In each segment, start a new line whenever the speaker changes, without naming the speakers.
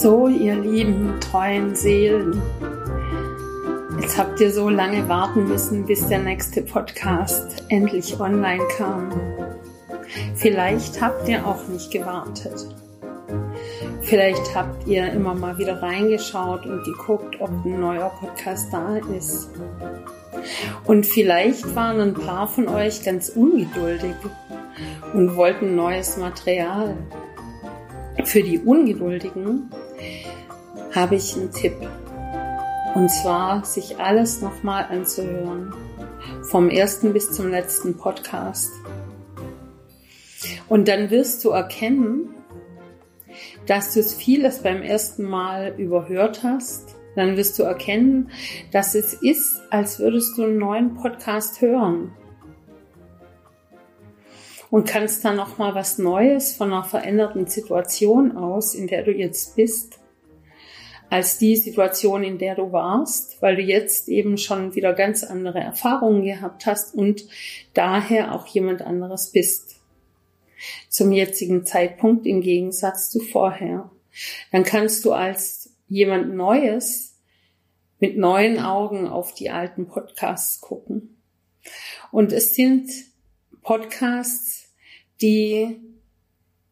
So, ihr lieben, treuen Seelen. Jetzt habt ihr so lange warten müssen, bis der nächste Podcast endlich online kam. Vielleicht habt ihr auch nicht gewartet. Vielleicht habt ihr immer mal wieder reingeschaut und geguckt, ob ein neuer Podcast da ist. Und vielleicht waren ein paar von euch ganz ungeduldig und wollten neues Material. Für die Ungeduldigen habe ich einen Tipp. Und zwar, sich alles nochmal anzuhören. Vom ersten bis zum letzten Podcast. Und dann wirst du erkennen, dass du es vieles beim ersten Mal überhört hast. Dann wirst du erkennen, dass es ist, als würdest du einen neuen Podcast hören. Und kannst dann nochmal was Neues von einer veränderten Situation aus, in der du jetzt bist, als die Situation, in der du warst, weil du jetzt eben schon wieder ganz andere Erfahrungen gehabt hast und daher auch jemand anderes bist. Zum jetzigen Zeitpunkt im Gegensatz zu vorher. Dann kannst du als jemand Neues mit neuen Augen auf die alten Podcasts gucken. Und es sind Podcasts, die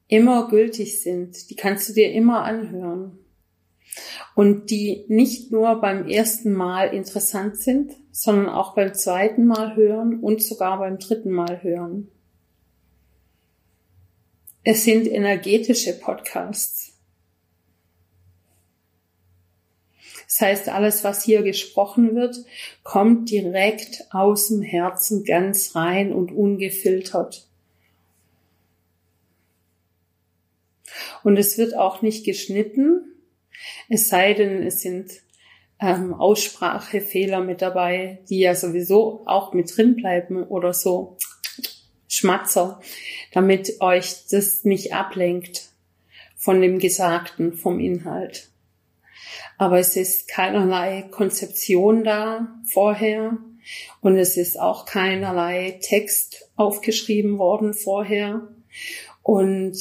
immer gültig sind. Die kannst du dir immer anhören und die nicht nur beim ersten Mal interessant sind, sondern auch beim zweiten Mal hören und sogar beim dritten Mal hören. Es sind energetische Podcasts. Das heißt, alles, was hier gesprochen wird, kommt direkt aus dem Herzen ganz rein und ungefiltert. Und es wird auch nicht geschnitten, es sei denn, es sind ähm, Aussprachefehler mit dabei, die ja sowieso auch mit drin bleiben oder so Schmatzer, damit euch das nicht ablenkt von dem Gesagten, vom Inhalt. Aber es ist keinerlei Konzeption da vorher und es ist auch keinerlei Text aufgeschrieben worden vorher und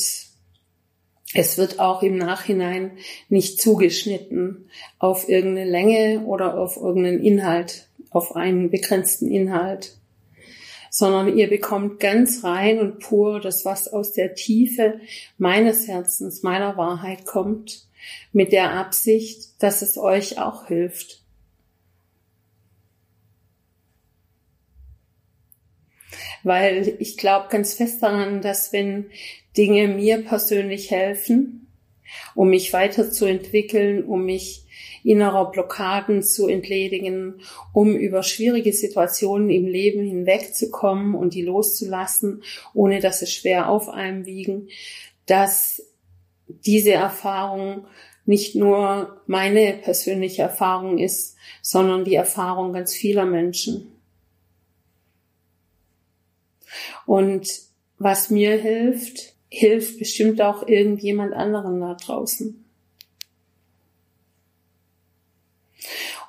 es wird auch im Nachhinein nicht zugeschnitten auf irgendeine Länge oder auf irgendeinen Inhalt, auf einen begrenzten Inhalt, sondern ihr bekommt ganz rein und pur das, was aus der Tiefe meines Herzens, meiner Wahrheit kommt, mit der Absicht, dass es euch auch hilft. Weil ich glaube ganz fest daran, dass wenn Dinge mir persönlich helfen, um mich weiterzuentwickeln, um mich innerer Blockaden zu entledigen, um über schwierige Situationen im Leben hinwegzukommen und die loszulassen, ohne dass es schwer auf einem wiegen, dass diese Erfahrung nicht nur meine persönliche Erfahrung ist, sondern die Erfahrung ganz vieler Menschen. Und was mir hilft, hilft bestimmt auch irgendjemand anderen da draußen.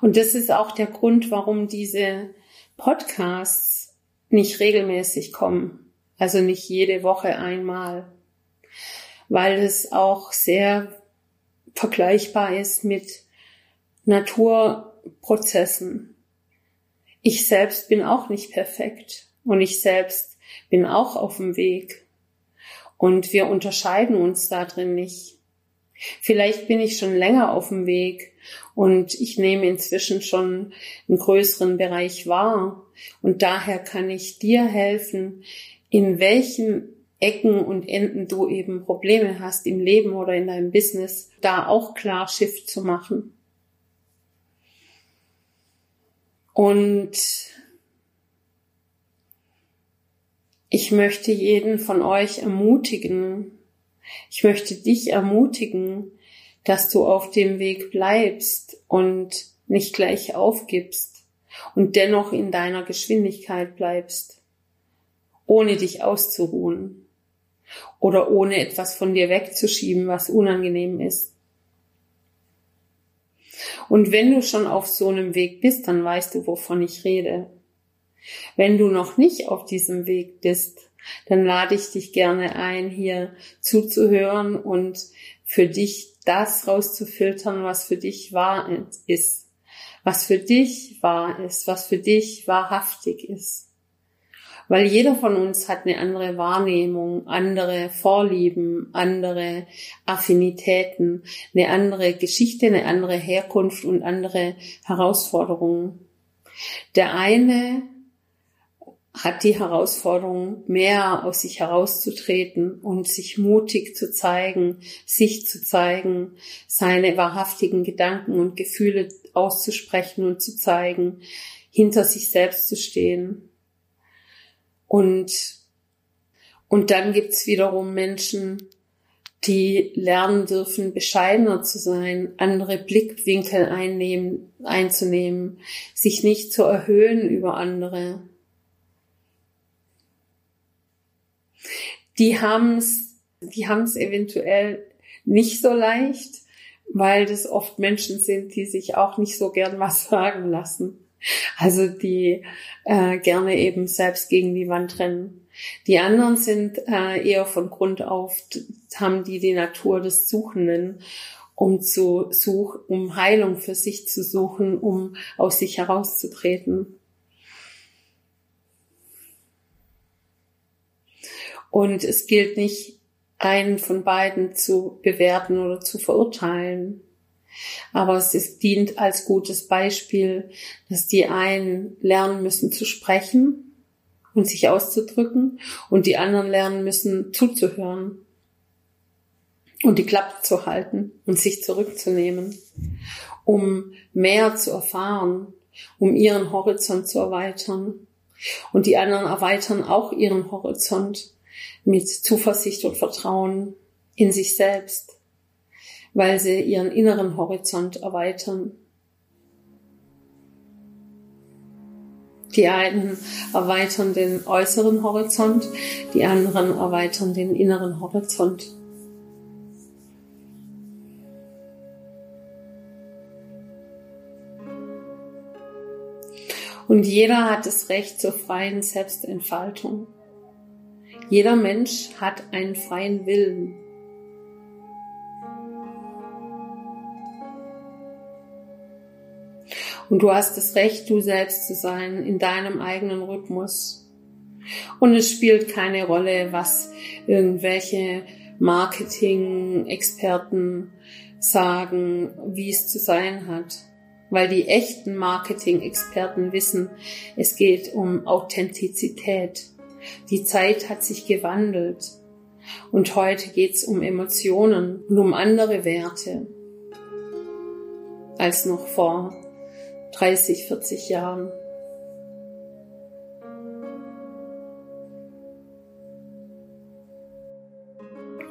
Und das ist auch der Grund, warum diese Podcasts nicht regelmäßig kommen. Also nicht jede Woche einmal. Weil es auch sehr vergleichbar ist mit Naturprozessen. Ich selbst bin auch nicht perfekt und ich selbst bin auch auf dem Weg. Und wir unterscheiden uns da drin nicht. Vielleicht bin ich schon länger auf dem Weg und ich nehme inzwischen schon einen größeren Bereich wahr. Und daher kann ich dir helfen, in welchen Ecken und Enden du eben Probleme hast im Leben oder in deinem Business, da auch klar Shift zu machen. Und Ich möchte jeden von euch ermutigen. Ich möchte dich ermutigen, dass du auf dem Weg bleibst und nicht gleich aufgibst und dennoch in deiner Geschwindigkeit bleibst, ohne dich auszuruhen. oder ohne etwas von dir wegzuschieben, was unangenehm ist. Und wenn du schon auf so einem Weg bist, dann weißt du, wovon ich rede. Wenn du noch nicht auf diesem Weg bist, dann lade ich dich gerne ein, hier zuzuhören und für dich das rauszufiltern, was für dich wahr ist, was für dich wahr ist, was für dich wahrhaftig ist. Weil jeder von uns hat eine andere Wahrnehmung, andere Vorlieben, andere Affinitäten, eine andere Geschichte, eine andere Herkunft und andere Herausforderungen. Der eine hat die Herausforderung, mehr aus sich herauszutreten und sich mutig zu zeigen, sich zu zeigen, seine wahrhaftigen Gedanken und Gefühle auszusprechen und zu zeigen, hinter sich selbst zu stehen. Und, und dann gibt's wiederum Menschen, die lernen dürfen, bescheidener zu sein, andere Blickwinkel einnehmen, einzunehmen, sich nicht zu erhöhen über andere. Die haben's, die haben's eventuell nicht so leicht, weil das oft Menschen sind, die sich auch nicht so gern was sagen lassen. Also die äh, gerne eben selbst gegen die Wand rennen. Die anderen sind äh, eher von Grund auf, haben die die Natur des Suchenden, um zu such, um Heilung für sich zu suchen, um aus sich herauszutreten. Und es gilt nicht, einen von beiden zu bewerten oder zu verurteilen. Aber es ist, dient als gutes Beispiel, dass die einen lernen müssen zu sprechen und sich auszudrücken und die anderen lernen müssen zuzuhören und die Klappe zu halten und sich zurückzunehmen, um mehr zu erfahren, um ihren Horizont zu erweitern. Und die anderen erweitern auch ihren Horizont mit Zuversicht und Vertrauen in sich selbst weil sie ihren inneren Horizont erweitern. Die einen erweitern den äußeren Horizont, die anderen erweitern den inneren Horizont. Und jeder hat das Recht zur freien Selbstentfaltung. Jeder Mensch hat einen freien Willen. Und du hast das Recht, du selbst zu sein, in deinem eigenen Rhythmus. Und es spielt keine Rolle, was irgendwelche Marketing-Experten sagen, wie es zu sein hat. Weil die echten Marketing-Experten wissen, es geht um Authentizität. Die Zeit hat sich gewandelt. Und heute geht's um Emotionen und um andere Werte als noch vor 30, 40 Jahren.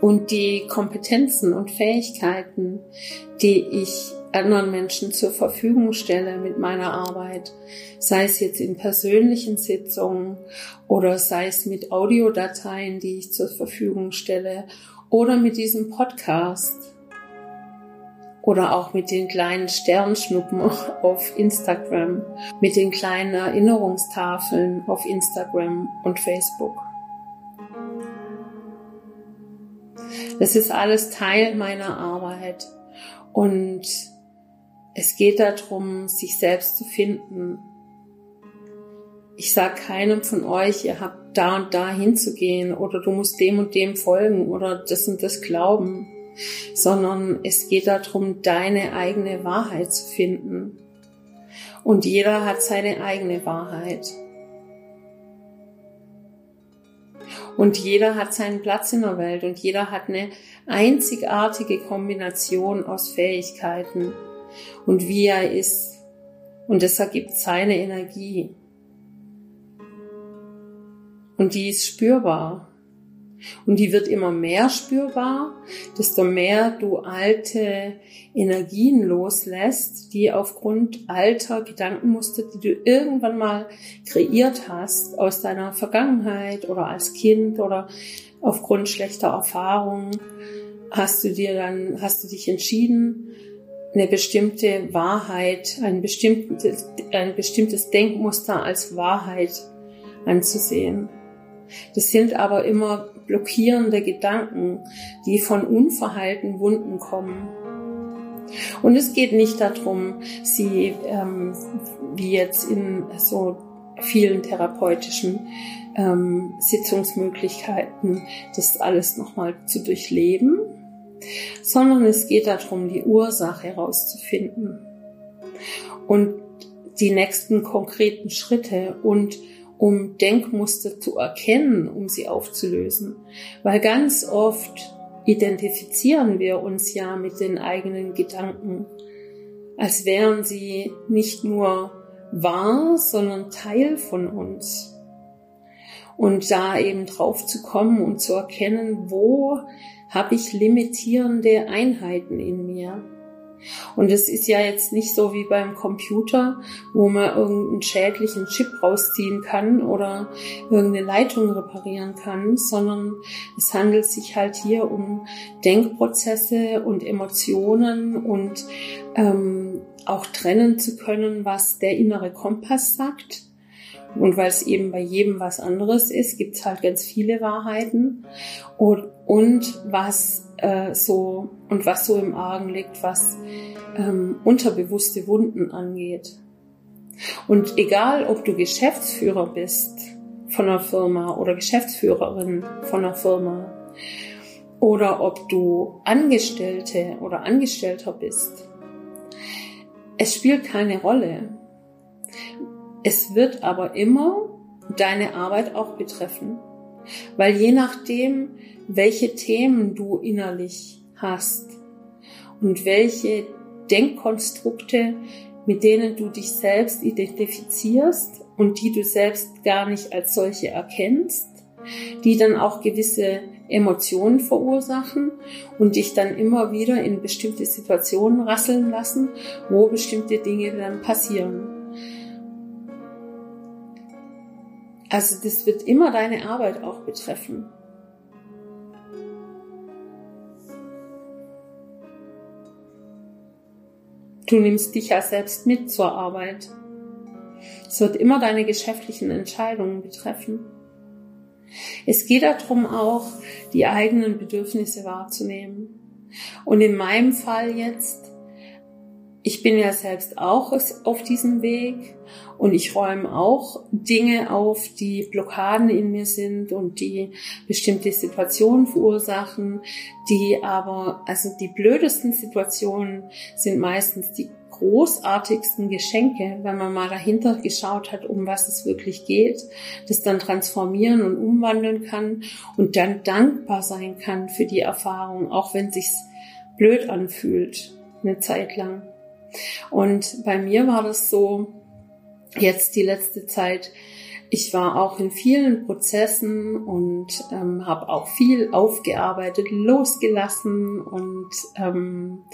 Und die Kompetenzen und Fähigkeiten, die ich anderen Menschen zur Verfügung stelle mit meiner Arbeit, sei es jetzt in persönlichen Sitzungen oder sei es mit Audiodateien, die ich zur Verfügung stelle oder mit diesem Podcast, oder auch mit den kleinen Sternschnuppen auf Instagram, mit den kleinen Erinnerungstafeln auf Instagram und Facebook. Das ist alles Teil meiner Arbeit und es geht darum, sich selbst zu finden. Ich sage keinem von euch, ihr habt da und da hinzugehen oder du musst dem und dem folgen oder das und das glauben sondern es geht darum, deine eigene Wahrheit zu finden. Und jeder hat seine eigene Wahrheit. Und jeder hat seinen Platz in der Welt und jeder hat eine einzigartige Kombination aus Fähigkeiten und wie er ist. Und das ergibt seine Energie. Und die ist spürbar. Und die wird immer mehr spürbar, desto mehr du alte Energien loslässt, die aufgrund alter Gedankenmuster, die du irgendwann mal kreiert hast, aus deiner Vergangenheit oder als Kind oder aufgrund schlechter Erfahrungen, hast du dir dann, hast du dich entschieden, eine bestimmte Wahrheit, ein bestimmtes, ein bestimmtes Denkmuster als Wahrheit anzusehen. Das sind aber immer blockierende Gedanken, die von unverheilten Wunden kommen. Und es geht nicht darum, sie, ähm, wie jetzt in so vielen therapeutischen ähm, Sitzungsmöglichkeiten, das alles nochmal zu durchleben, sondern es geht darum, die Ursache herauszufinden und die nächsten konkreten Schritte und um Denkmuster zu erkennen, um sie aufzulösen. Weil ganz oft identifizieren wir uns ja mit den eigenen Gedanken, als wären sie nicht nur wahr, sondern Teil von uns. Und da eben drauf zu kommen und zu erkennen, wo habe ich limitierende Einheiten in mir. Und es ist ja jetzt nicht so wie beim Computer, wo man irgendeinen schädlichen Chip rausziehen kann oder irgendeine Leitung reparieren kann, sondern es handelt sich halt hier um Denkprozesse und Emotionen und ähm, auch trennen zu können, was der innere Kompass sagt und weil es eben bei jedem was anderes ist, gibt es halt ganz viele Wahrheiten. Und, und was äh, so und was so im Argen liegt, was ähm, unterbewusste Wunden angeht. Und egal, ob du Geschäftsführer bist von einer Firma oder Geschäftsführerin von einer Firma oder ob du Angestellte oder Angestellter bist, es spielt keine Rolle. Es wird aber immer deine Arbeit auch betreffen, weil je nachdem, welche Themen du innerlich hast und welche Denkkonstrukte, mit denen du dich selbst identifizierst und die du selbst gar nicht als solche erkennst, die dann auch gewisse Emotionen verursachen und dich dann immer wieder in bestimmte Situationen rasseln lassen, wo bestimmte Dinge dann passieren. Also das wird immer deine Arbeit auch betreffen. Du nimmst dich ja selbst mit zur Arbeit. Es wird immer deine geschäftlichen Entscheidungen betreffen. Es geht darum auch, die eigenen Bedürfnisse wahrzunehmen. Und in meinem Fall jetzt ich bin ja selbst auch auf diesem Weg und ich räume auch Dinge auf, die Blockaden in mir sind und die bestimmte Situationen verursachen, die aber, also die blödesten Situationen sind meistens die großartigsten Geschenke, wenn man mal dahinter geschaut hat, um was es wirklich geht, das dann transformieren und umwandeln kann und dann dankbar sein kann für die Erfahrung, auch wenn sich's blöd anfühlt, eine Zeit lang. Und bei mir war das so, jetzt die letzte Zeit, ich war auch in vielen Prozessen und ähm, habe auch viel aufgearbeitet, losgelassen und ähm,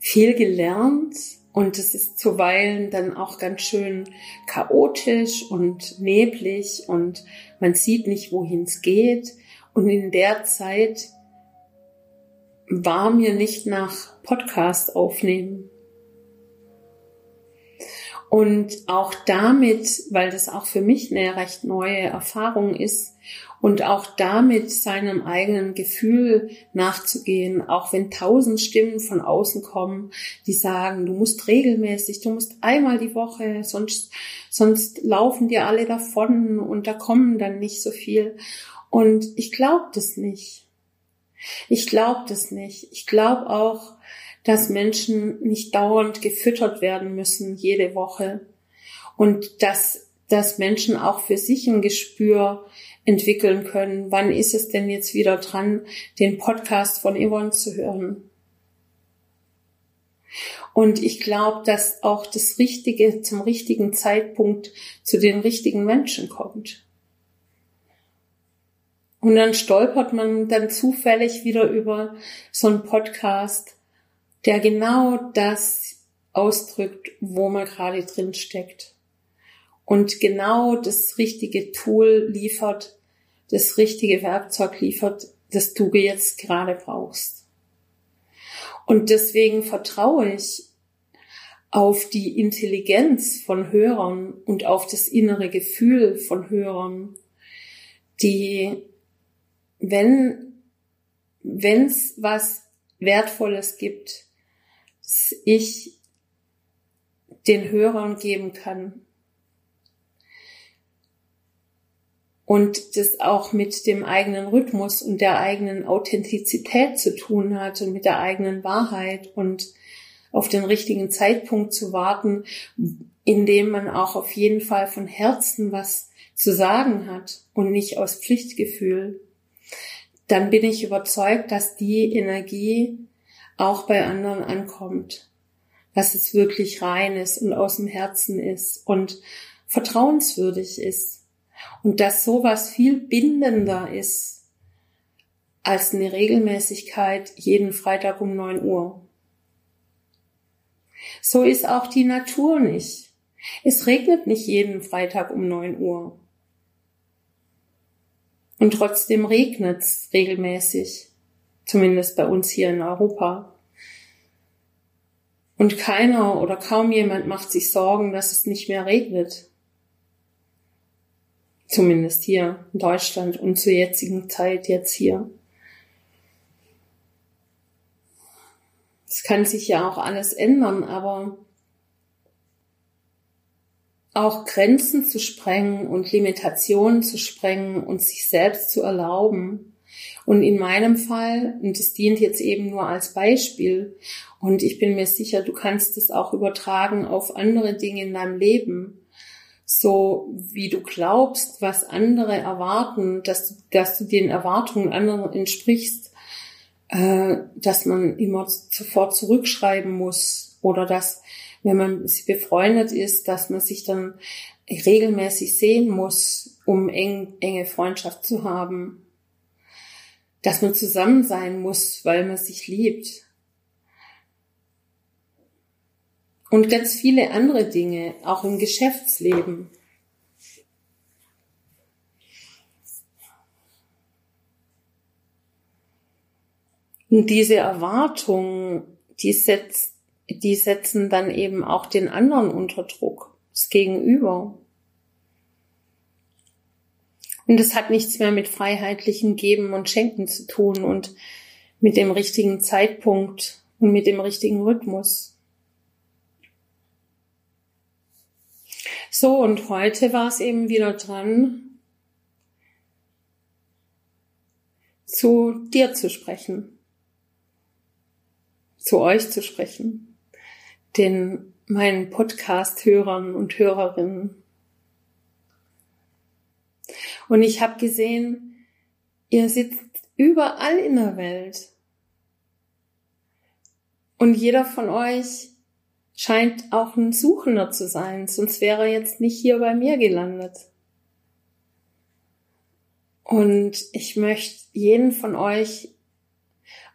viel gelernt. Und es ist zuweilen dann auch ganz schön chaotisch und neblig und man sieht nicht, wohin es geht. Und in der Zeit war mir nicht nach Podcast aufnehmen und auch damit, weil das auch für mich eine recht neue Erfahrung ist, und auch damit seinem eigenen Gefühl nachzugehen, auch wenn tausend Stimmen von außen kommen, die sagen, du musst regelmäßig, du musst einmal die Woche, sonst, sonst laufen dir alle davon und da kommen dann nicht so viel. Und ich glaube das nicht. Ich glaube das nicht. Ich glaube auch, dass Menschen nicht dauernd gefüttert werden müssen jede Woche und dass, dass Menschen auch für sich ein Gespür entwickeln können. Wann ist es denn jetzt wieder dran, den Podcast von Yvonne zu hören? Und ich glaube, dass auch das Richtige zum richtigen Zeitpunkt zu den richtigen Menschen kommt. Und dann stolpert man dann zufällig wieder über so einen Podcast, der genau das ausdrückt, wo man gerade drin steckt. Und genau das richtige Tool liefert, das richtige Werkzeug liefert, das du jetzt gerade brauchst. Und deswegen vertraue ich auf die Intelligenz von Hörern und auf das innere Gefühl von Hörern, die, wenn, wenn's was Wertvolles gibt, ich den Hörern geben kann. Und das auch mit dem eigenen Rhythmus und der eigenen Authentizität zu tun hat und mit der eigenen Wahrheit und auf den richtigen Zeitpunkt zu warten, indem man auch auf jeden Fall von Herzen was zu sagen hat und nicht aus Pflichtgefühl, dann bin ich überzeugt, dass die Energie auch bei anderen ankommt, dass es wirklich rein ist und aus dem Herzen ist und vertrauenswürdig ist und dass sowas viel bindender ist als eine Regelmäßigkeit jeden Freitag um neun Uhr. So ist auch die Natur nicht. Es regnet nicht jeden Freitag um neun Uhr. Und trotzdem regnet's regelmäßig. Zumindest bei uns hier in Europa. Und keiner oder kaum jemand macht sich Sorgen, dass es nicht mehr regnet. Zumindest hier in Deutschland und zur jetzigen Zeit jetzt hier. Es kann sich ja auch alles ändern, aber auch Grenzen zu sprengen und Limitationen zu sprengen und sich selbst zu erlauben. Und in meinem Fall, und das dient jetzt eben nur als Beispiel, und ich bin mir sicher, du kannst es auch übertragen auf andere Dinge in deinem Leben, so wie du glaubst, was andere erwarten, dass du, dass du den Erwartungen anderer entsprichst, äh, dass man immer sofort zurückschreiben muss oder dass, wenn man befreundet ist, dass man sich dann regelmäßig sehen muss, um eng, enge Freundschaft zu haben, dass man zusammen sein muss, weil man sich liebt. Und ganz viele andere Dinge, auch im Geschäftsleben. Und diese Erwartungen, die, setz, die setzen dann eben auch den anderen unter Druck, das Gegenüber. Und es hat nichts mehr mit freiheitlichem Geben und Schenken zu tun und mit dem richtigen Zeitpunkt und mit dem richtigen Rhythmus. So, und heute war es eben wieder dran, zu dir zu sprechen zu euch zu sprechen, den meinen Podcast-Hörern und Hörerinnen. Und ich habe gesehen, ihr sitzt überall in der Welt. Und jeder von euch scheint auch ein Suchender zu sein, sonst wäre er jetzt nicht hier bei mir gelandet. Und ich möchte jeden von euch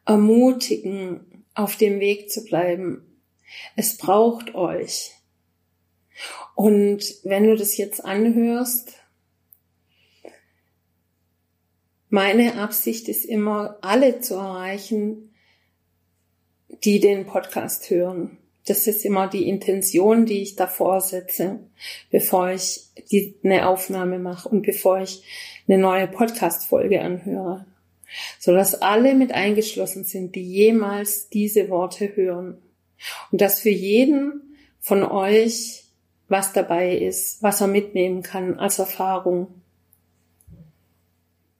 ermutigen, auf dem Weg zu bleiben. Es braucht euch. Und wenn du das jetzt anhörst, meine Absicht ist immer, alle zu erreichen, die den Podcast hören. Das ist immer die Intention, die ich davor setze, bevor ich die, eine Aufnahme mache und bevor ich eine neue Podcast-Folge anhöre so dass alle mit eingeschlossen sind, die jemals diese Worte hören. Und dass für jeden von euch was dabei ist, was er mitnehmen kann als Erfahrung.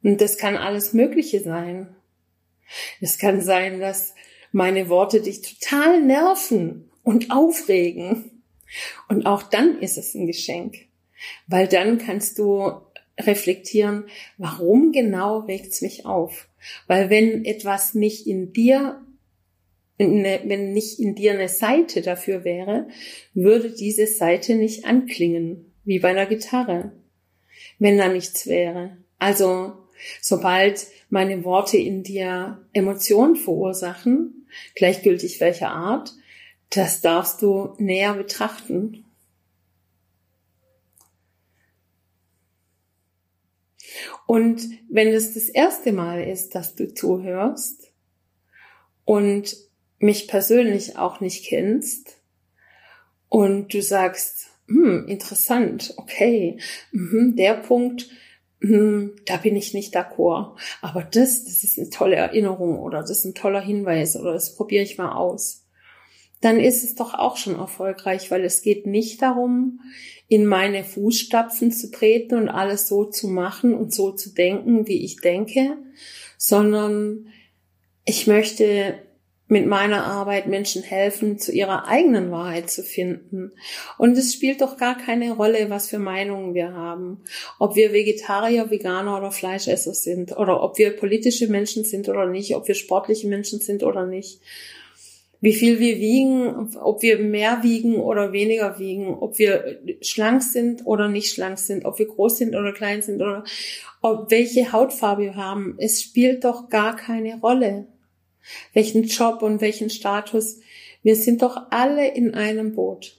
Und das kann alles Mögliche sein. Es kann sein, dass meine Worte dich total nerven und aufregen. Und auch dann ist es ein Geschenk, weil dann kannst du reflektieren, warum genau regt's mich auf? Weil wenn etwas nicht in dir, wenn nicht in dir eine Seite dafür wäre, würde diese Seite nicht anklingen, wie bei einer Gitarre, wenn da nichts wäre. Also sobald meine Worte in dir Emotionen verursachen, gleichgültig welcher Art, das darfst du näher betrachten. Und wenn es das erste Mal ist, dass du zuhörst und mich persönlich auch nicht kennst und du sagst, hm, interessant, okay, mhm, der Punkt, da bin ich nicht d'accord. Aber das, das ist eine tolle Erinnerung oder das ist ein toller Hinweis oder das probiere ich mal aus. Dann ist es doch auch schon erfolgreich, weil es geht nicht darum, in meine Fußstapfen zu treten und alles so zu machen und so zu denken, wie ich denke, sondern ich möchte mit meiner Arbeit Menschen helfen, zu ihrer eigenen Wahrheit zu finden. Und es spielt doch gar keine Rolle, was für Meinungen wir haben. Ob wir Vegetarier, Veganer oder Fleischesser sind, oder ob wir politische Menschen sind oder nicht, ob wir sportliche Menschen sind oder nicht. Wie viel wir wiegen, ob wir mehr wiegen oder weniger wiegen, ob wir schlank sind oder nicht schlank sind, ob wir groß sind oder klein sind oder ob welche Hautfarbe wir haben. Es spielt doch gar keine Rolle welchen Job und welchen Status. Wir sind doch alle in einem Boot.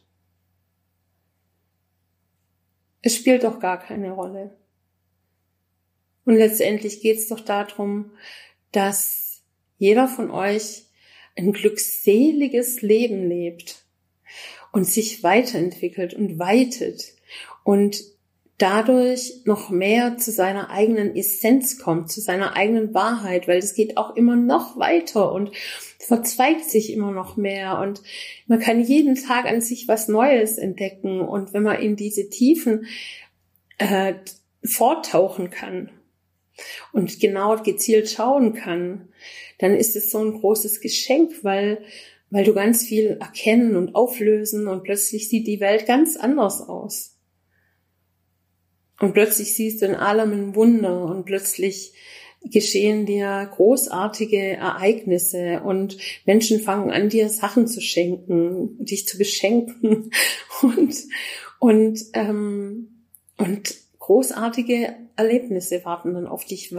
Es spielt doch gar keine Rolle. Und letztendlich geht es doch darum, dass jeder von euch ein glückseliges Leben lebt und sich weiterentwickelt und weitet und dadurch noch mehr zu seiner eigenen Essenz kommt, zu seiner eigenen Wahrheit, weil es geht auch immer noch weiter und verzweigt sich immer noch mehr und man kann jeden Tag an sich was Neues entdecken und wenn man in diese Tiefen äh, forttauchen kann und genau gezielt schauen kann, dann ist es so ein großes Geschenk, weil weil du ganz viel erkennen und auflösen und plötzlich sieht die Welt ganz anders aus. Und plötzlich siehst du in allem ein Wunder und plötzlich geschehen dir großartige Ereignisse und Menschen fangen an, dir Sachen zu schenken, dich zu beschenken und, und, ähm, und großartige Erlebnisse warten dann auf dich,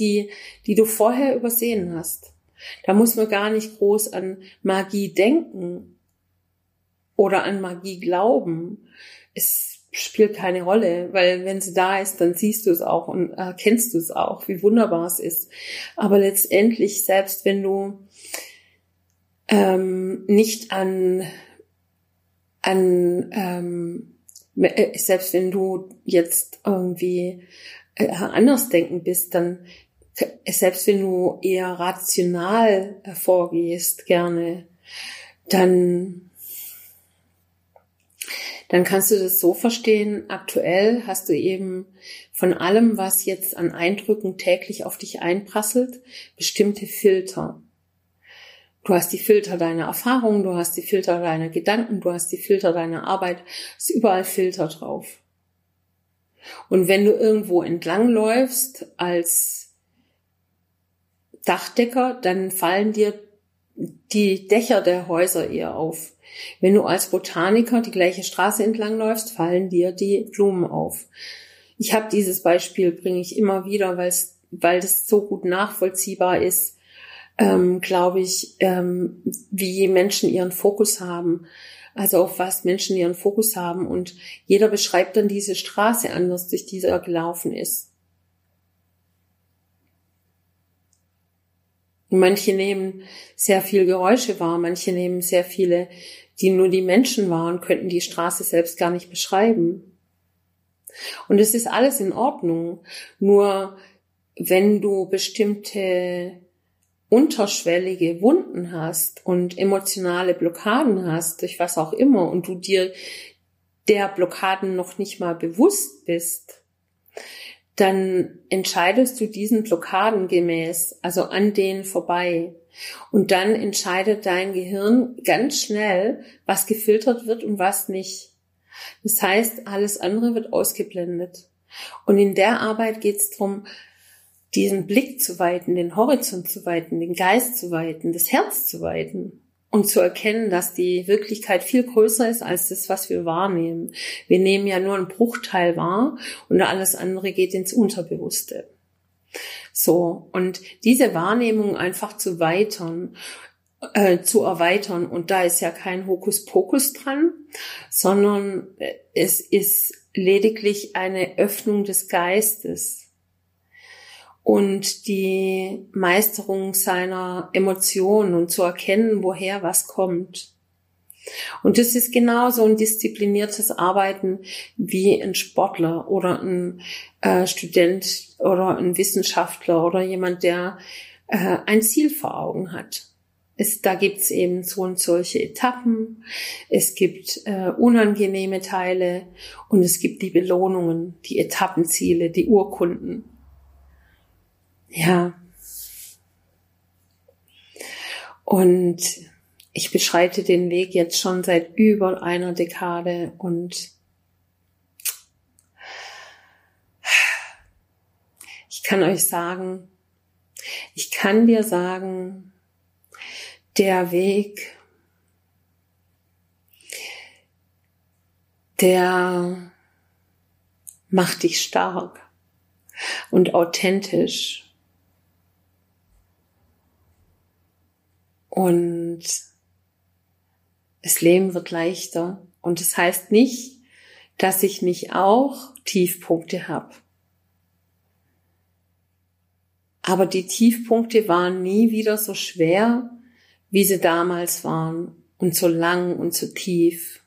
die, die du vorher übersehen hast. Da muss man gar nicht groß an Magie denken oder an Magie glauben. Es spielt keine Rolle, weil wenn sie da ist, dann siehst du es auch und erkennst du es auch, wie wunderbar es ist. Aber letztendlich, selbst wenn du ähm, nicht an, an ähm, äh, selbst wenn du jetzt irgendwie äh, anders denken bist, dann selbst wenn du eher rational vorgehst gerne, dann dann kannst du das so verstehen, aktuell hast du eben von allem, was jetzt an Eindrücken täglich auf dich einprasselt, bestimmte Filter. Du hast die Filter deiner Erfahrungen, du hast die Filter deiner Gedanken, du hast die Filter deiner Arbeit, es ist überall Filter drauf. Und wenn du irgendwo entlangläufst als Dachdecker, dann fallen dir die Dächer der Häuser eher auf. Wenn du als Botaniker die gleiche Straße entlang läufst, fallen dir die Blumen auf. Ich habe dieses Beispiel, bringe ich immer wieder, weil das so gut nachvollziehbar ist, ähm, glaube ich, ähm, wie Menschen ihren Fokus haben. Also auf was Menschen ihren Fokus haben. Und jeder beschreibt dann diese Straße anders, durch die er gelaufen ist. Manche nehmen sehr viel Geräusche wahr, manche nehmen sehr viele die nur die Menschen waren, könnten die Straße selbst gar nicht beschreiben. Und es ist alles in Ordnung. Nur wenn du bestimmte unterschwellige Wunden hast und emotionale Blockaden hast, durch was auch immer, und du dir der Blockaden noch nicht mal bewusst bist, dann entscheidest du diesen Blockaden gemäß, also an denen vorbei. Und dann entscheidet dein Gehirn ganz schnell, was gefiltert wird und was nicht. Das heißt, alles andere wird ausgeblendet. Und in der Arbeit geht es darum, diesen Blick zu weiten, den Horizont zu weiten, den Geist zu weiten, das Herz zu weiten und zu erkennen, dass die Wirklichkeit viel größer ist als das, was wir wahrnehmen. Wir nehmen ja nur einen Bruchteil wahr und alles andere geht ins Unterbewusste. So. Und diese Wahrnehmung einfach zu weitern, äh, zu erweitern. Und da ist ja kein Hokuspokus dran, sondern es ist lediglich eine Öffnung des Geistes und die Meisterung seiner Emotionen und zu erkennen, woher was kommt. Und das ist genauso ein diszipliniertes Arbeiten wie ein Sportler oder ein äh, Student oder ein Wissenschaftler oder jemand, der äh, ein Ziel vor Augen hat. Es, da gibt's eben so und solche Etappen, es gibt äh, unangenehme Teile und es gibt die Belohnungen, die Etappenziele, die Urkunden. Ja. Und ich beschreite den Weg jetzt schon seit über einer Dekade und ich kann euch sagen, ich kann dir sagen, der Weg, der macht dich stark und authentisch Und das Leben wird leichter. Und das heißt nicht, dass ich nicht auch Tiefpunkte habe. Aber die Tiefpunkte waren nie wieder so schwer, wie sie damals waren und so lang und so tief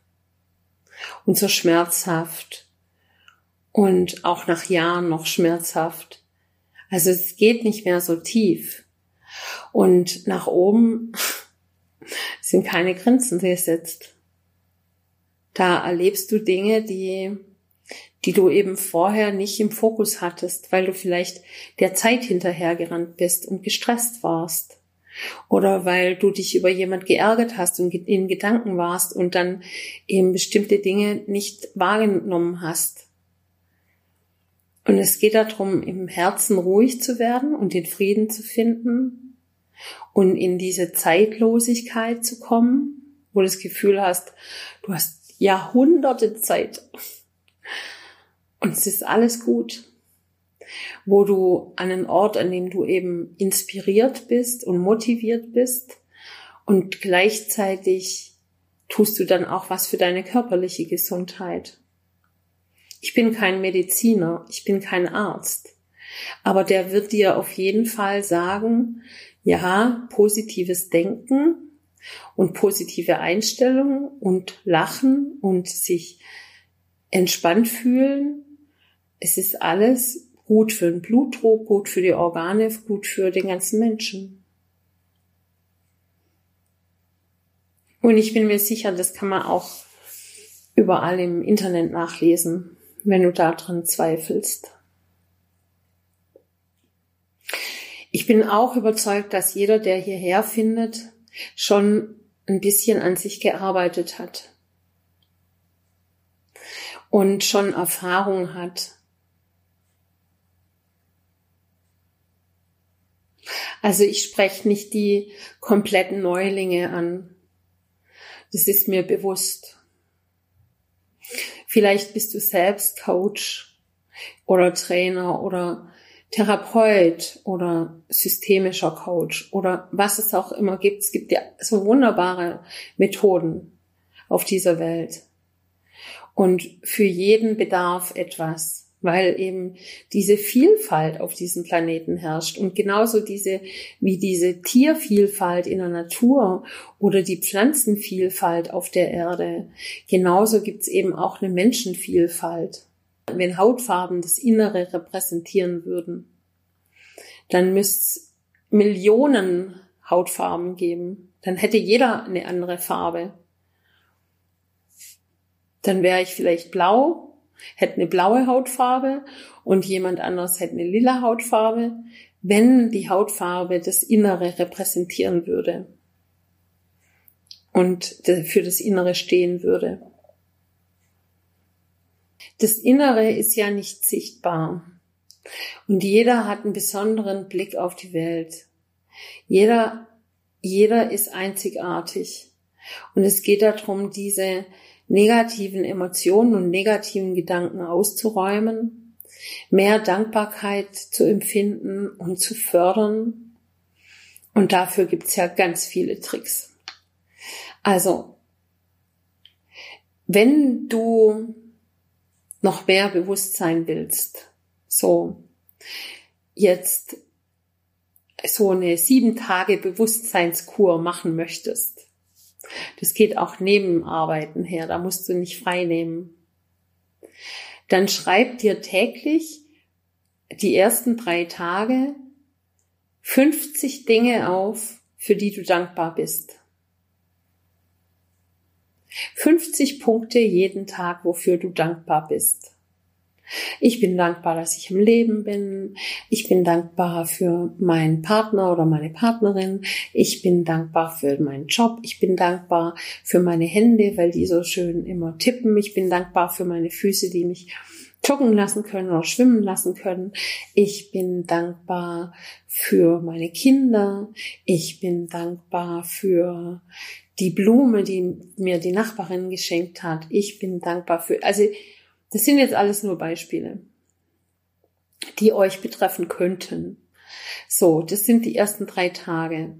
und so schmerzhaft und auch nach Jahren noch schmerzhaft. Also es geht nicht mehr so tief. Und nach oben sind keine Grenzen gesetzt. Da erlebst du Dinge, die, die du eben vorher nicht im Fokus hattest, weil du vielleicht der Zeit hinterhergerannt bist und gestresst warst. Oder weil du dich über jemand geärgert hast und in Gedanken warst und dann eben bestimmte Dinge nicht wahrgenommen hast. Und es geht darum, im Herzen ruhig zu werden und den Frieden zu finden und in diese Zeitlosigkeit zu kommen, wo du das Gefühl hast, du hast Jahrhunderte Zeit und es ist alles gut, wo du an einen Ort, an dem du eben inspiriert bist und motiviert bist und gleichzeitig tust du dann auch was für deine körperliche Gesundheit. Ich bin kein Mediziner, ich bin kein Arzt, aber der wird dir auf jeden Fall sagen, ja, positives Denken und positive Einstellung und Lachen und sich entspannt fühlen. Es ist alles gut für den Blutdruck, gut für die Organe, gut für den ganzen Menschen. Und ich bin mir sicher, das kann man auch überall im Internet nachlesen, wenn du daran zweifelst. Ich bin auch überzeugt, dass jeder, der hierher findet, schon ein bisschen an sich gearbeitet hat und schon Erfahrung hat. Also ich spreche nicht die kompletten Neulinge an. Das ist mir bewusst. Vielleicht bist du selbst Coach oder Trainer oder Therapeut oder systemischer Coach oder was es auch immer gibt. Es gibt ja so wunderbare Methoden auf dieser Welt. Und für jeden Bedarf etwas, weil eben diese Vielfalt auf diesem Planeten herrscht und genauso diese, wie diese Tiervielfalt in der Natur oder die Pflanzenvielfalt auf der Erde, genauso gibt's eben auch eine Menschenvielfalt wenn Hautfarben das Innere repräsentieren würden, dann müsste Millionen Hautfarben geben. Dann hätte jeder eine andere Farbe. Dann wäre ich vielleicht blau, hätte eine blaue Hautfarbe und jemand anderes hätte eine lila Hautfarbe, wenn die Hautfarbe das Innere repräsentieren würde und für das Innere stehen würde. Das Innere ist ja nicht sichtbar. Und jeder hat einen besonderen Blick auf die Welt. Jeder, jeder ist einzigartig. Und es geht darum, diese negativen Emotionen und negativen Gedanken auszuräumen mehr Dankbarkeit zu empfinden und zu fördern. Und dafür gibt's ja ganz viele Tricks. Also, wenn du noch mehr Bewusstsein willst, so jetzt so eine sieben Tage Bewusstseinskur machen möchtest, das geht auch neben Arbeiten her, da musst du nicht frei nehmen. Dann schreib dir täglich die ersten drei Tage 50 Dinge auf, für die du dankbar bist. 50 Punkte jeden Tag, wofür du dankbar bist. Ich bin dankbar, dass ich im Leben bin. Ich bin dankbar für meinen Partner oder meine Partnerin. Ich bin dankbar für meinen Job. Ich bin dankbar für meine Hände, weil die so schön immer tippen. Ich bin dankbar für meine Füße, die mich joggen lassen können oder schwimmen lassen können. Ich bin dankbar für meine Kinder. Ich bin dankbar für die Blume, die mir die Nachbarin geschenkt hat. Ich bin dankbar für, also das sind jetzt alles nur Beispiele, die euch betreffen könnten. So, das sind die ersten drei Tage.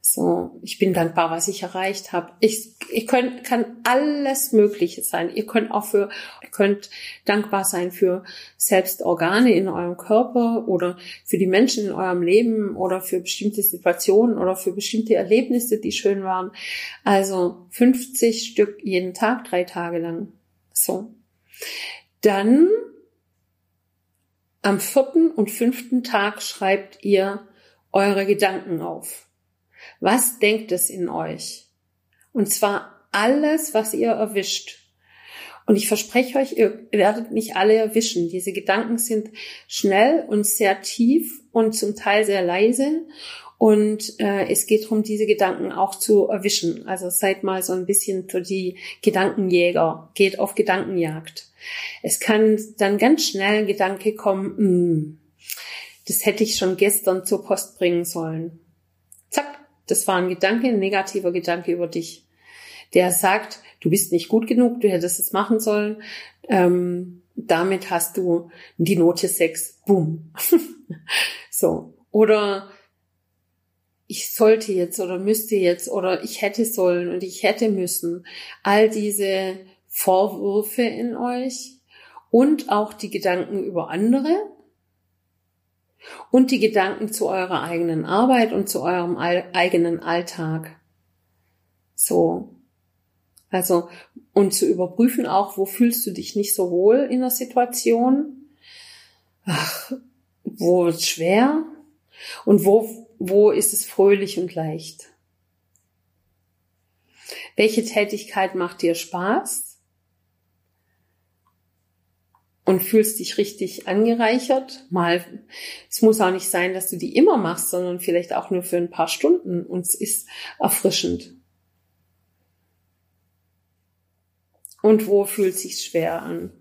So, ich bin dankbar, was ich erreicht habe. Ich, ich könnt, kann alles Mögliche sein. Ihr könnt auch für, ihr könnt dankbar sein für selbst Organe in eurem Körper oder für die Menschen in eurem Leben oder für bestimmte Situationen oder für bestimmte Erlebnisse, die schön waren. Also 50 Stück jeden Tag, drei Tage lang. So. Dann am vierten und fünften Tag schreibt ihr eure Gedanken auf. Was denkt es in euch? Und zwar alles, was ihr erwischt. Und ich verspreche euch, ihr werdet nicht alle erwischen. Diese Gedanken sind schnell und sehr tief und zum Teil sehr leise. Und äh, es geht darum, diese Gedanken auch zu erwischen. Also seid mal so ein bisschen für die Gedankenjäger, geht auf Gedankenjagd. Es kann dann ganz schnell ein Gedanke kommen, mh, hm, das hätte ich schon gestern zur Post bringen sollen. Zack, das war ein Gedanke, ein negativer Gedanke über dich. Der sagt, du bist nicht gut genug, du hättest es machen sollen. Ähm, damit hast du die Note 6. Boom. so. Oder ich sollte jetzt oder müsste jetzt oder ich hätte sollen und ich hätte müssen. All diese Vorwürfe in euch und auch die Gedanken über andere und die Gedanken zu eurer eigenen Arbeit und zu eurem eigenen Alltag. So. Also, und zu überprüfen auch, wo fühlst du dich nicht so wohl in der Situation? Ach, wo wird's schwer? Und wo wo ist es fröhlich und leicht? Welche Tätigkeit macht dir Spaß? Und fühlst dich richtig angereichert? Mal, es muss auch nicht sein, dass du die immer machst, sondern vielleicht auch nur für ein paar Stunden und es ist erfrischend. Und wo fühlt sich schwer an?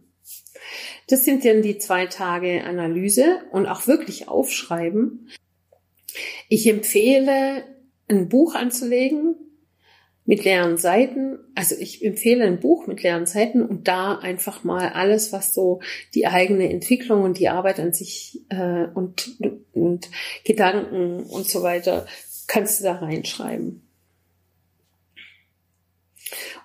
Das sind dann die zwei Tage Analyse und auch wirklich aufschreiben, ich empfehle, ein Buch anzulegen mit leeren Seiten. Also ich empfehle ein Buch mit leeren Seiten und da einfach mal alles, was so die eigene Entwicklung und die Arbeit an sich äh, und, und Gedanken und so weiter, kannst du da reinschreiben.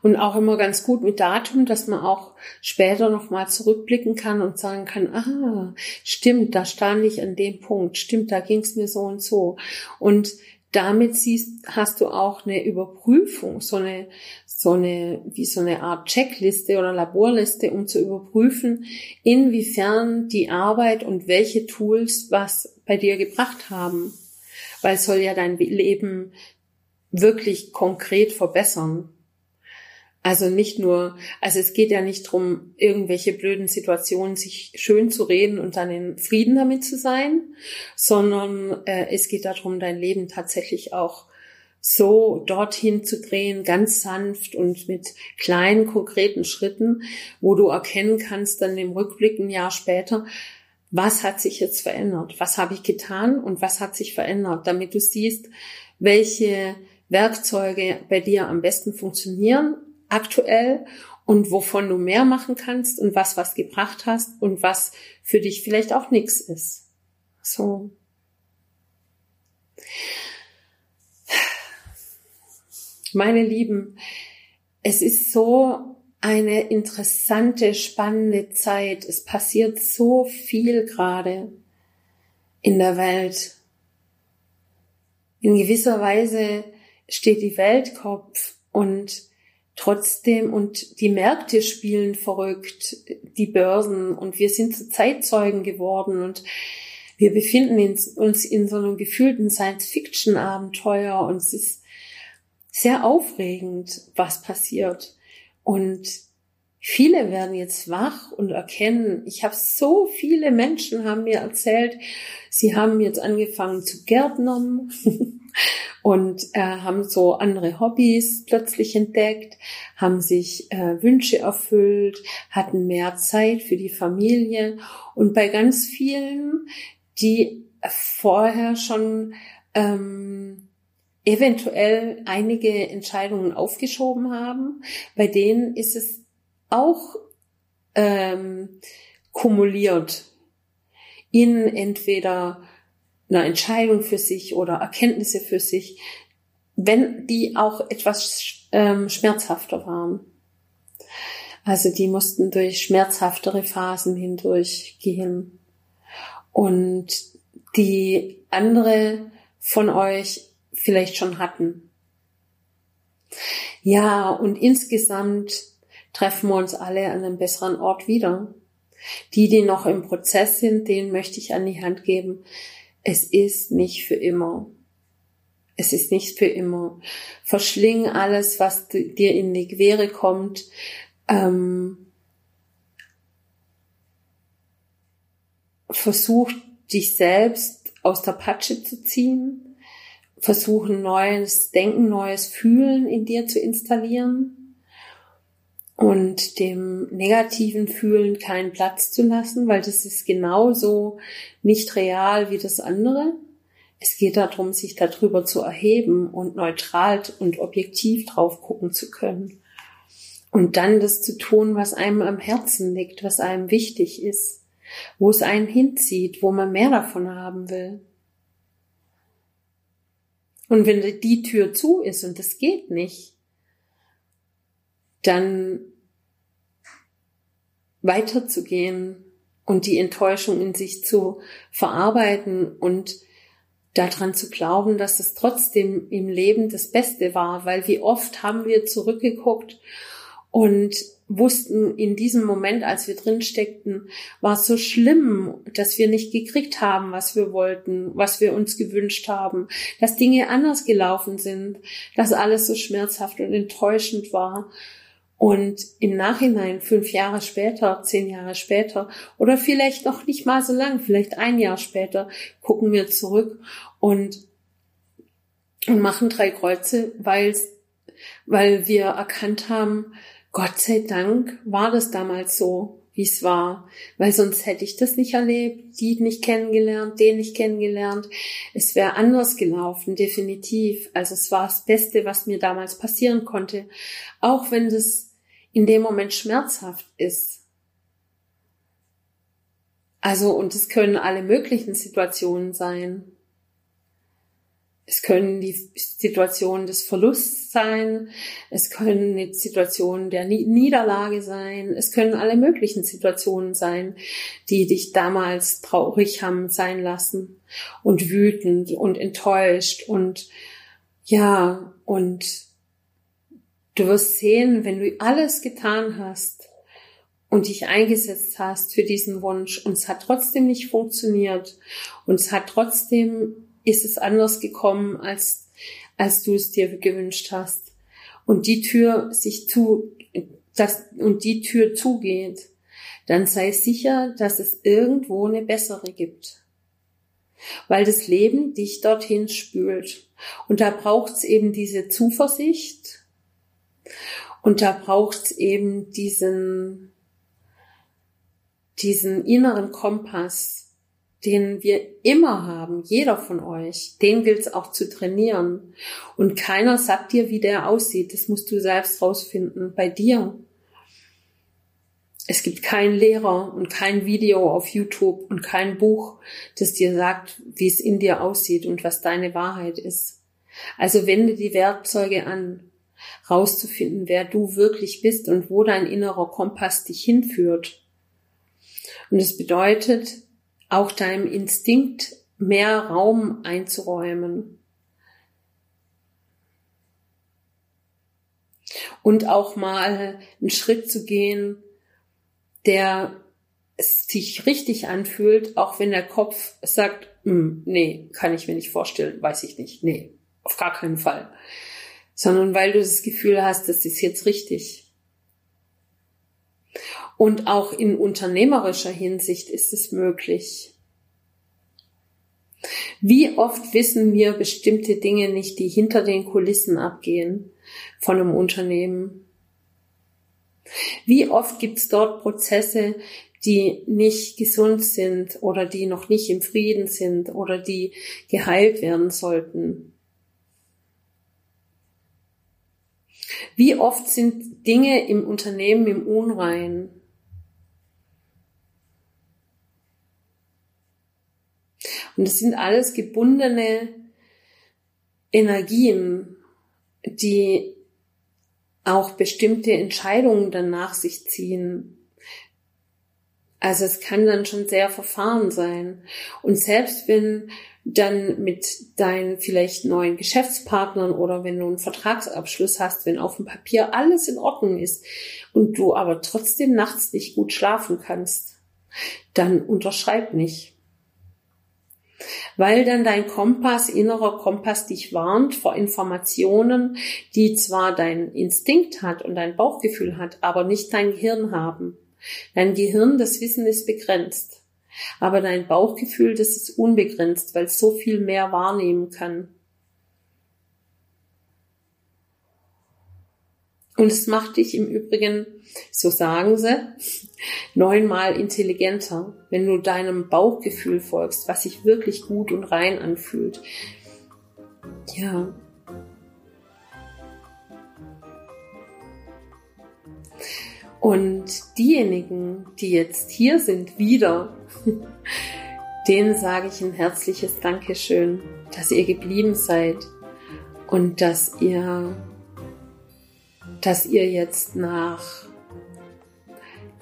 Und auch immer ganz gut mit Datum, dass man auch später nochmal zurückblicken kann und sagen kann, ah, stimmt, da stand ich an dem Punkt, stimmt, da ging es mir so und so. Und damit siehst, hast du auch eine Überprüfung, so eine, so eine, wie so eine Art Checkliste oder Laborliste, um zu überprüfen, inwiefern die Arbeit und welche Tools was bei dir gebracht haben. Weil es soll ja dein Leben wirklich konkret verbessern. Also nicht nur, also es geht ja nicht drum, irgendwelche blöden Situationen sich schön zu reden und dann in Frieden damit zu sein, sondern äh, es geht darum, dein Leben tatsächlich auch so dorthin zu drehen, ganz sanft und mit kleinen, konkreten Schritten, wo du erkennen kannst, dann im Rückblick ein Jahr später, was hat sich jetzt verändert? Was habe ich getan und was hat sich verändert, damit du siehst, welche Werkzeuge bei dir am besten funktionieren aktuell und wovon du mehr machen kannst und was was gebracht hast und was für dich vielleicht auch nichts ist. So. Meine Lieben, es ist so eine interessante, spannende Zeit. Es passiert so viel gerade in der Welt. In gewisser Weise steht die Welt Kopf und trotzdem und die Märkte spielen verrückt, die Börsen und wir sind zu Zeitzeugen geworden und wir befinden uns in so einem gefühlten Science-Fiction-Abenteuer und es ist sehr aufregend, was passiert. Und viele werden jetzt wach und erkennen, ich habe so viele Menschen haben mir erzählt, sie haben jetzt angefangen zu Gärtnern und äh, haben so andere Hobbys plötzlich entdeckt, haben sich äh, Wünsche erfüllt, hatten mehr Zeit für die Familie und bei ganz vielen die vorher schon ähm, eventuell einige Entscheidungen aufgeschoben haben. Bei denen ist es auch ähm, kumuliert in entweder einer Entscheidung für sich oder Erkenntnisse für sich, wenn die auch etwas ähm, schmerzhafter waren. Also die mussten durch schmerzhaftere Phasen hindurchgehen. Und die andere von euch vielleicht schon hatten. Ja, und insgesamt treffen wir uns alle an einem besseren Ort wieder. Die, die noch im Prozess sind, denen möchte ich an die Hand geben. Es ist nicht für immer. Es ist nicht für immer. Verschling alles, was dir in die Quere kommt. Ähm, versuch dich selbst aus der Patsche zu ziehen, versuchen neues Denken, neues Fühlen in dir zu installieren und dem negativen Fühlen keinen Platz zu lassen, weil das ist genauso nicht real wie das andere. Es geht darum, sich darüber zu erheben und neutral und objektiv drauf gucken zu können. Und dann das zu tun, was einem am Herzen liegt, was einem wichtig ist wo es einen hinzieht, wo man mehr davon haben will. Und wenn die Tür zu ist und das geht nicht, dann weiterzugehen und die Enttäuschung in sich zu verarbeiten und daran zu glauben, dass es trotzdem im Leben das Beste war, weil wie oft haben wir zurückgeguckt und wussten in diesem Moment, als wir drin steckten, war es so schlimm, dass wir nicht gekriegt haben, was wir wollten, was wir uns gewünscht haben, dass Dinge anders gelaufen sind, dass alles so schmerzhaft und enttäuschend war. Und im Nachhinein, fünf Jahre später, zehn Jahre später oder vielleicht noch nicht mal so lang, vielleicht ein Jahr später, gucken wir zurück und, und machen drei Kreuze, weil, weil wir erkannt haben, Gott sei Dank war das damals so, wie es war, weil sonst hätte ich das nicht erlebt, die nicht kennengelernt, den nicht kennengelernt. Es wäre anders gelaufen, definitiv. Also es war das Beste, was mir damals passieren konnte, auch wenn das in dem Moment schmerzhaft ist. Also, und es können alle möglichen Situationen sein. Es können die Situationen des Verlusts sein, es können die Situationen der Niederlage sein, es können alle möglichen Situationen sein, die dich damals traurig haben sein lassen und wütend und enttäuscht und ja, und du wirst sehen, wenn du alles getan hast und dich eingesetzt hast für diesen Wunsch und es hat trotzdem nicht funktioniert und es hat trotzdem ist es anders gekommen, als, als du es dir gewünscht hast. Und die Tür sich zu, das, und die Tür zugeht, dann sei sicher, dass es irgendwo eine bessere gibt. Weil das Leben dich dorthin spült. Und da braucht's eben diese Zuversicht. Und da braucht's eben diesen, diesen inneren Kompass, den wir immer haben, jeder von euch, den gilt es auch zu trainieren. Und keiner sagt dir, wie der aussieht. Das musst du selbst rausfinden bei dir. Es gibt keinen Lehrer und kein Video auf YouTube und kein Buch, das dir sagt, wie es in dir aussieht und was deine Wahrheit ist. Also wende die Werkzeuge an, rauszufinden, wer du wirklich bist und wo dein innerer Kompass dich hinführt. Und es bedeutet, auch deinem Instinkt mehr Raum einzuräumen. Und auch mal einen Schritt zu gehen, der sich richtig anfühlt, auch wenn der Kopf sagt, hm, nee, kann ich mir nicht vorstellen, weiß ich nicht, nee, auf gar keinen Fall. Sondern weil du das Gefühl hast, das ist jetzt richtig. Und auch in unternehmerischer Hinsicht ist es möglich. Wie oft wissen wir bestimmte Dinge nicht, die hinter den Kulissen abgehen von einem Unternehmen? Wie oft gibt es dort Prozesse, die nicht gesund sind oder die noch nicht im Frieden sind oder die geheilt werden sollten? Wie oft sind Dinge im Unternehmen im Unrein? Und es sind alles gebundene Energien, die auch bestimmte Entscheidungen dann nach sich ziehen. Also es kann dann schon sehr verfahren sein. Und selbst wenn dann mit deinen vielleicht neuen Geschäftspartnern oder wenn du einen Vertragsabschluss hast, wenn auf dem Papier alles in Ordnung ist und du aber trotzdem nachts nicht gut schlafen kannst, dann unterschreib nicht weil dann dein Kompass, innerer Kompass dich warnt vor Informationen, die zwar dein Instinkt hat und dein Bauchgefühl hat, aber nicht dein Gehirn haben. Dein Gehirn, das Wissen ist begrenzt. Aber dein Bauchgefühl, das ist unbegrenzt, weil es so viel mehr wahrnehmen kann. Und es macht dich im Übrigen, so sagen sie, neunmal intelligenter, wenn du deinem Bauchgefühl folgst, was sich wirklich gut und rein anfühlt. Ja. Und diejenigen, die jetzt hier sind, wieder, denen sage ich ein herzliches Dankeschön, dass ihr geblieben seid und dass ihr dass ihr jetzt nach,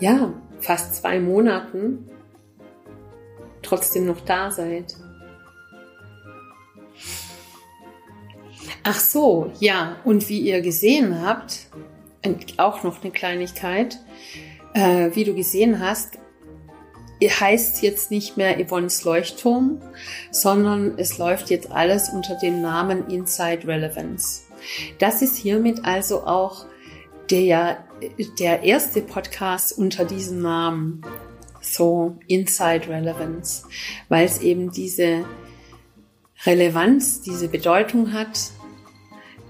ja, fast zwei Monaten trotzdem noch da seid. Ach so, ja, und wie ihr gesehen habt, auch noch eine Kleinigkeit, äh, wie du gesehen hast, heißt jetzt nicht mehr Yvonne's Leuchtturm, sondern es läuft jetzt alles unter dem Namen Inside Relevance. Das ist hiermit also auch der, der erste Podcast unter diesem Namen, so Inside Relevance, weil es eben diese Relevanz, diese Bedeutung hat,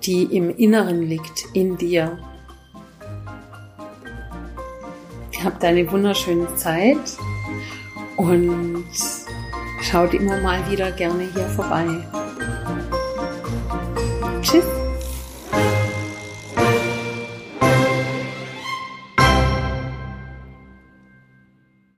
die im Inneren liegt, in dir. Habt eine wunderschöne Zeit und schaut immer mal wieder gerne hier vorbei.